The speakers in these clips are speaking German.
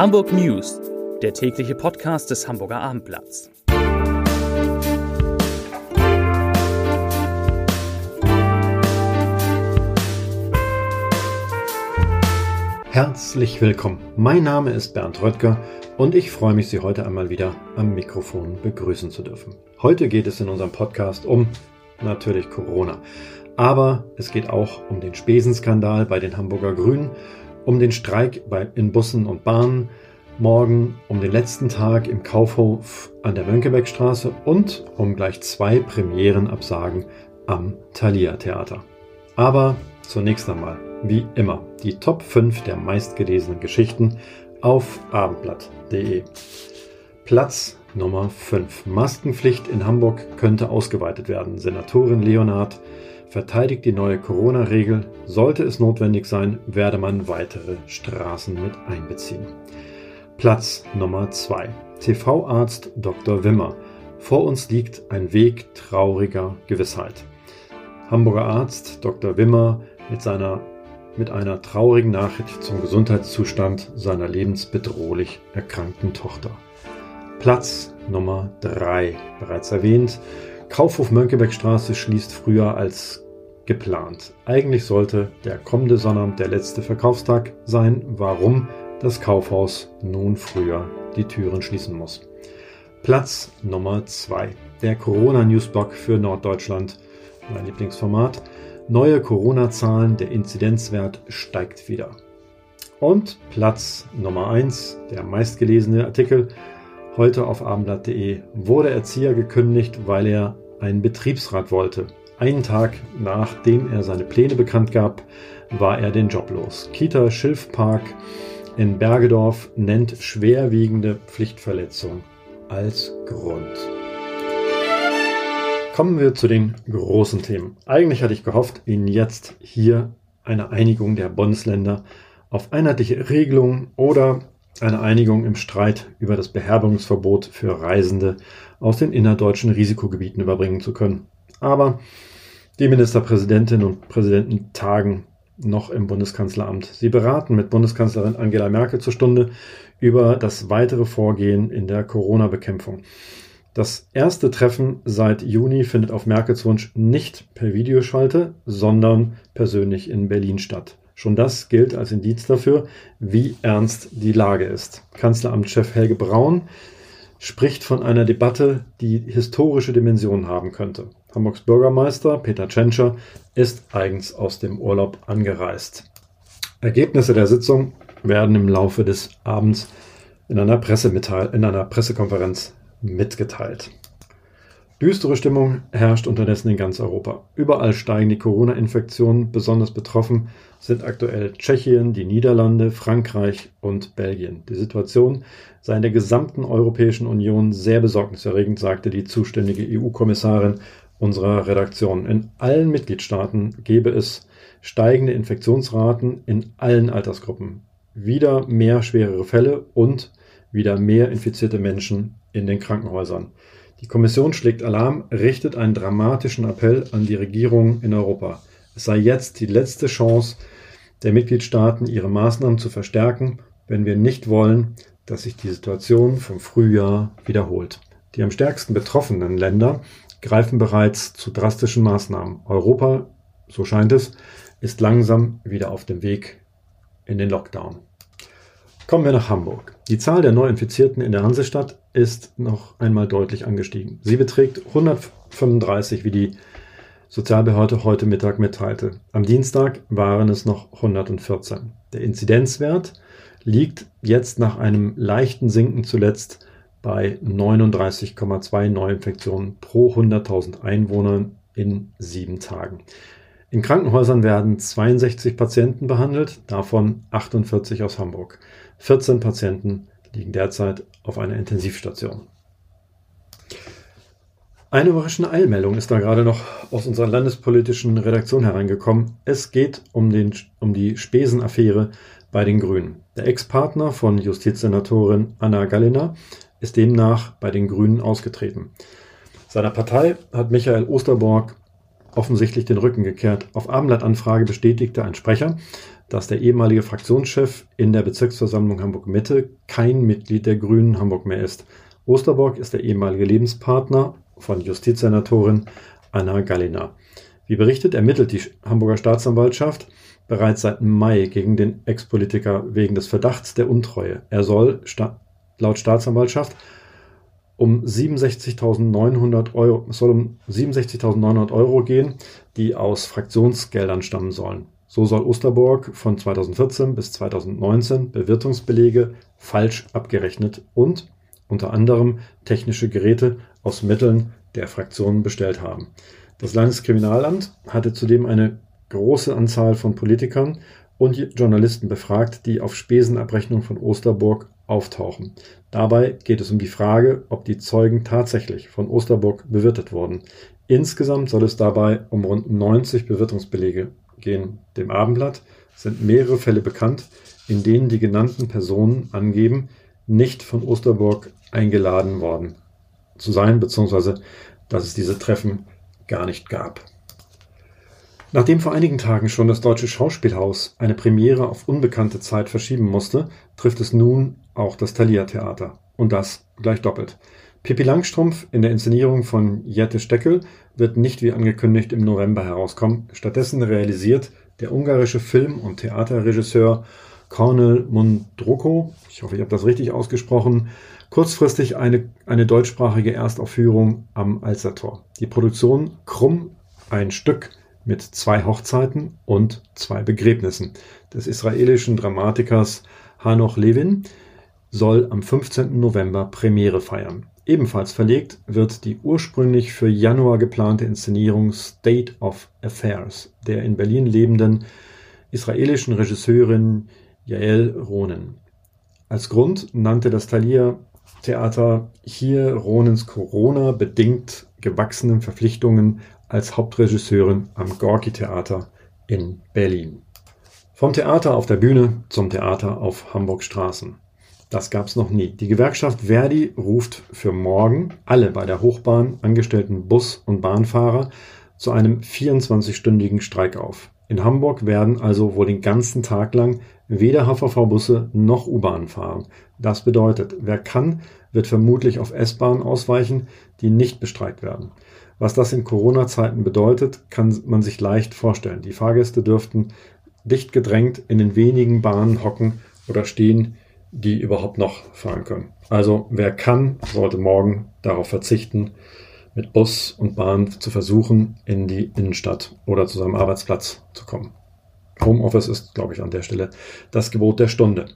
Hamburg News, der tägliche Podcast des Hamburger Abendblatts. Herzlich willkommen. Mein Name ist Bernd Röttger und ich freue mich, Sie heute einmal wieder am Mikrofon begrüßen zu dürfen. Heute geht es in unserem Podcast um natürlich Corona. Aber es geht auch um den Spesenskandal bei den Hamburger Grünen um den Streik bei, in Bussen und Bahnen, morgen um den letzten Tag im Kaufhof an der Mönckebergstraße und um gleich zwei Premierenabsagen am Thalia Theater. Aber zunächst einmal, wie immer, die Top 5 der meistgelesenen Geschichten auf abendblatt.de. Platz Nummer 5. Maskenpflicht in Hamburg könnte ausgeweitet werden. Senatorin Leonard verteidigt die neue Corona-Regel. Sollte es notwendig sein, werde man weitere Straßen mit einbeziehen. Platz Nummer 2. TV-Arzt Dr. Wimmer. Vor uns liegt ein Weg trauriger Gewissheit. Hamburger Arzt Dr. Wimmer mit, seiner, mit einer traurigen Nachricht zum Gesundheitszustand seiner lebensbedrohlich erkrankten Tochter. Platz Nummer 3. Bereits erwähnt, Kaufhof Mönckebergstraße schließt früher als geplant. Eigentlich sollte der kommende Sonnabend der letzte Verkaufstag sein. Warum das Kaufhaus nun früher die Türen schließen muss. Platz Nummer 2. Der Corona-Newsblock für Norddeutschland. Mein Lieblingsformat. Neue Corona-Zahlen, der Inzidenzwert steigt wieder. Und Platz Nummer 1, der meistgelesene Artikel heute auf abendblatt.de, wurde Erzieher gekündigt, weil er einen Betriebsrat wollte. Einen Tag nachdem er seine Pläne bekannt gab, war er den Job los. Kita Schilfpark in Bergedorf nennt schwerwiegende Pflichtverletzung als Grund. Kommen wir zu den großen Themen. Eigentlich hatte ich gehofft, Ihnen jetzt hier eine Einigung der Bundesländer auf einheitliche Regelungen oder eine Einigung im Streit über das Beherbergungsverbot für Reisende aus den innerdeutschen Risikogebieten überbringen zu können. Aber die Ministerpräsidentinnen und Präsidenten tagen noch im Bundeskanzleramt. Sie beraten mit Bundeskanzlerin Angela Merkel zur Stunde über das weitere Vorgehen in der Corona-Bekämpfung. Das erste Treffen seit Juni findet auf Merkels Wunsch nicht per Videoschalte, sondern persönlich in Berlin statt. Schon das gilt als Indiz dafür, wie ernst die Lage ist. Kanzleramtschef Helge Braun spricht von einer Debatte, die historische Dimensionen haben könnte. Hamburgs Bürgermeister Peter Tschentscher ist eigens aus dem Urlaub angereist. Ergebnisse der Sitzung werden im Laufe des Abends in einer, in einer Pressekonferenz mitgeteilt. Düstere Stimmung herrscht unterdessen in ganz Europa. Überall steigen die Corona-Infektionen. Besonders betroffen sind aktuell Tschechien, die Niederlande, Frankreich und Belgien. Die Situation sei in der gesamten Europäischen Union sehr besorgniserregend, sagte die zuständige EU-Kommissarin unserer Redaktion. In allen Mitgliedstaaten gebe es steigende Infektionsraten in allen Altersgruppen, wieder mehr schwerere Fälle und wieder mehr infizierte Menschen in den Krankenhäusern. Die Kommission schlägt Alarm, richtet einen dramatischen Appell an die Regierungen in Europa. Es sei jetzt die letzte Chance der Mitgliedstaaten, ihre Maßnahmen zu verstärken, wenn wir nicht wollen, dass sich die Situation vom Frühjahr wiederholt. Die am stärksten betroffenen Länder greifen bereits zu drastischen Maßnahmen. Europa, so scheint es, ist langsam wieder auf dem Weg in den Lockdown. Kommen wir nach Hamburg. Die Zahl der Neuinfizierten in der Hansestadt ist noch einmal deutlich angestiegen. Sie beträgt 135, wie die Sozialbehörde heute Mittag mitteilte. Am Dienstag waren es noch 114. Der Inzidenzwert liegt jetzt nach einem leichten Sinken zuletzt bei 39,2 Neuinfektionen pro 100.000 Einwohnern in sieben Tagen. In Krankenhäusern werden 62 Patienten behandelt, davon 48 aus Hamburg. 14 Patienten liegen derzeit auf einer Intensivstation. Eine überraschende Eilmeldung ist da gerade noch aus unserer landespolitischen Redaktion hereingekommen. Es geht um, den, um die Spesenaffäre bei den Grünen. Der Ex-Partner von Justizsenatorin Anna Gallina ist demnach bei den Grünen ausgetreten. Seiner Partei hat Michael Osterborg offensichtlich den Rücken gekehrt. Auf Abendblattanfrage bestätigte ein Sprecher, dass der ehemalige Fraktionschef in der Bezirksversammlung Hamburg-Mitte kein Mitglied der Grünen Hamburg mehr ist. Osterborg ist der ehemalige Lebenspartner von Justizsenatorin Anna Gallina. Wie berichtet, ermittelt die Hamburger Staatsanwaltschaft bereits seit Mai gegen den Ex-Politiker wegen des Verdachts der Untreue. Er soll sta laut Staatsanwaltschaft um 67.900 Euro, es soll um 67.900 Euro gehen, die aus Fraktionsgeldern stammen sollen. So soll Osterborg von 2014 bis 2019 Bewirtungsbelege falsch abgerechnet und unter anderem technische Geräte aus Mitteln der Fraktionen bestellt haben. Das Landeskriminalamt hatte zudem eine große Anzahl von Politikern und Journalisten befragt, die auf Spesenabrechnung von Osterburg auftauchen. Dabei geht es um die Frage, ob die Zeugen tatsächlich von Osterburg bewirtet wurden. Insgesamt soll es dabei um rund 90 Bewirtungsbelege gehen. Dem Abendblatt sind mehrere Fälle bekannt, in denen die genannten Personen angeben, nicht von Osterburg eingeladen worden zu sein, beziehungsweise dass es diese Treffen gar nicht gab. Nachdem vor einigen Tagen schon das Deutsche Schauspielhaus eine Premiere auf unbekannte Zeit verschieben musste, trifft es nun auch das Thalia Theater. Und das gleich doppelt. Pippi Langstrumpf in der Inszenierung von Jette Steckel wird nicht wie angekündigt im November herauskommen. Stattdessen realisiert der ungarische Film- und Theaterregisseur Cornel Mundruko, ich hoffe, ich habe das richtig ausgesprochen, kurzfristig eine, eine deutschsprachige Erstaufführung am Alstertor. Die Produktion Krumm, ein Stück mit zwei Hochzeiten und zwei Begräbnissen des israelischen Dramatikers Hanoch Levin soll am 15. November Premiere feiern. Ebenfalls verlegt wird die ursprünglich für Januar geplante Inszenierung State of Affairs der in Berlin lebenden israelischen Regisseurin Yael Ronen. Als Grund nannte das Thalia Theater hier Ronens Corona bedingt gewachsenen Verpflichtungen als Hauptregisseurin am Gorki Theater in Berlin. Vom Theater auf der Bühne zum Theater auf Hamburg Straßen. Das gab's noch nie. Die Gewerkschaft Verdi ruft für morgen alle bei der Hochbahn angestellten Bus- und Bahnfahrer zu einem 24-stündigen Streik auf. In Hamburg werden also wohl den ganzen Tag lang weder HVV-Busse noch U-Bahnen fahren. Das bedeutet, wer kann, wird vermutlich auf S-Bahnen ausweichen, die nicht bestreikt werden. Was das in Corona-Zeiten bedeutet, kann man sich leicht vorstellen. Die Fahrgäste dürften dicht gedrängt in den wenigen Bahnen hocken oder stehen, die überhaupt noch fahren können. Also wer kann, sollte morgen darauf verzichten, mit Bus und Bahn zu versuchen, in die Innenstadt oder zu seinem Arbeitsplatz zu kommen. Homeoffice ist, glaube ich, an der Stelle das Gebot der Stunde.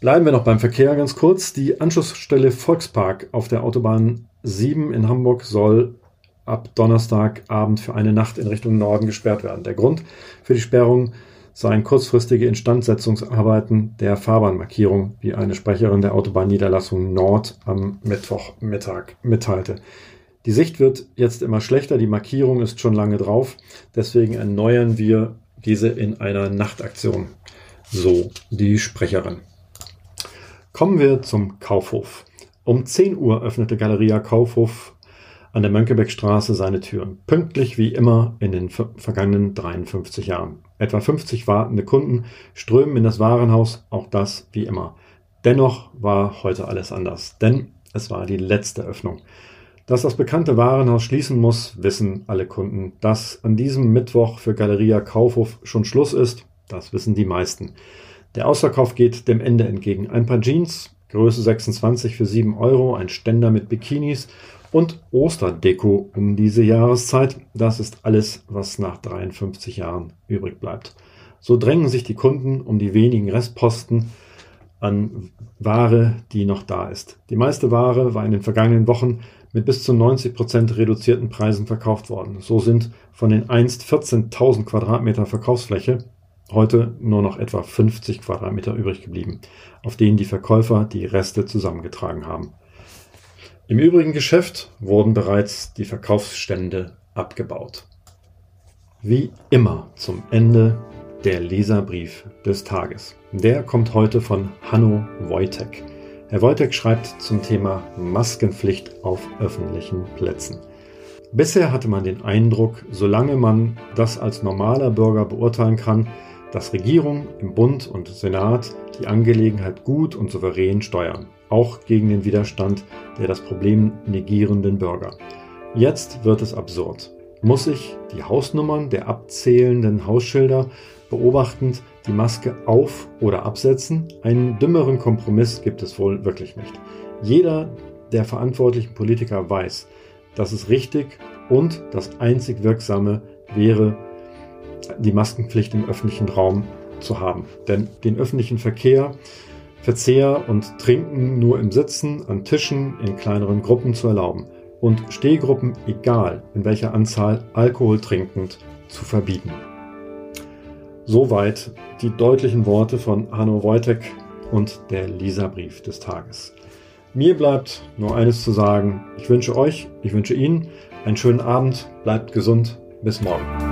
Bleiben wir noch beim Verkehr ganz kurz. Die Anschlussstelle Volkspark auf der Autobahn 7 in Hamburg soll ab Donnerstagabend für eine Nacht in Richtung Norden gesperrt werden. Der Grund für die Sperrung seien kurzfristige Instandsetzungsarbeiten der Fahrbahnmarkierung, wie eine Sprecherin der Autobahnniederlassung Nord am Mittwochmittag mitteilte. Die Sicht wird jetzt immer schlechter, die Markierung ist schon lange drauf, deswegen erneuern wir diese in einer Nachtaktion. So die Sprecherin. Kommen wir zum Kaufhof. Um 10 Uhr öffnete Galeria Kaufhof an der Mönckebergstraße seine Türen. Pünktlich wie immer in den vergangenen 53 Jahren. Etwa 50 wartende Kunden strömen in das Warenhaus, auch das wie immer. Dennoch war heute alles anders, denn es war die letzte Öffnung. Dass das bekannte Warenhaus schließen muss, wissen alle Kunden. Dass an diesem Mittwoch für Galeria Kaufhof schon Schluss ist, das wissen die meisten. Der Ausverkauf geht dem Ende entgegen. Ein paar Jeans, Größe 26 für 7 Euro, ein Ständer mit Bikinis und Osterdeko um diese Jahreszeit. Das ist alles, was nach 53 Jahren übrig bleibt. So drängen sich die Kunden um die wenigen Restposten an Ware, die noch da ist. Die meiste Ware war in den vergangenen Wochen mit bis zu 90 Prozent reduzierten Preisen verkauft worden. So sind von den einst 14.000 Quadratmeter Verkaufsfläche heute nur noch etwa 50 Quadratmeter übrig geblieben, auf denen die Verkäufer die Reste zusammengetragen haben. Im übrigen Geschäft wurden bereits die Verkaufsstände abgebaut. Wie immer zum Ende der Leserbrief des Tages. Der kommt heute von Hanno Wojtek. Herr Wojtek schreibt zum Thema Maskenpflicht auf öffentlichen Plätzen. Bisher hatte man den Eindruck, solange man das als normaler Bürger beurteilen kann, dass Regierung im Bund und Senat die Angelegenheit gut und souverän steuern, auch gegen den Widerstand der das Problem negierenden Bürger. Jetzt wird es absurd. Muss ich die Hausnummern der abzählenden Hausschilder beobachtend die Maske auf- oder absetzen? Einen dümmeren Kompromiss gibt es wohl wirklich nicht. Jeder der verantwortlichen Politiker weiß, dass es richtig und das einzig Wirksame wäre, die Maskenpflicht im öffentlichen Raum zu haben. Denn den öffentlichen Verkehr, Verzehr und Trinken nur im Sitzen, an Tischen, in kleineren Gruppen zu erlauben und Stehgruppen, egal in welcher Anzahl Alkohol trinkend, zu verbieten. Soweit die deutlichen Worte von Hanno Wojtek und der Lisa-Brief des Tages. Mir bleibt nur eines zu sagen. Ich wünsche euch, ich wünsche Ihnen einen schönen Abend, bleibt gesund, bis morgen.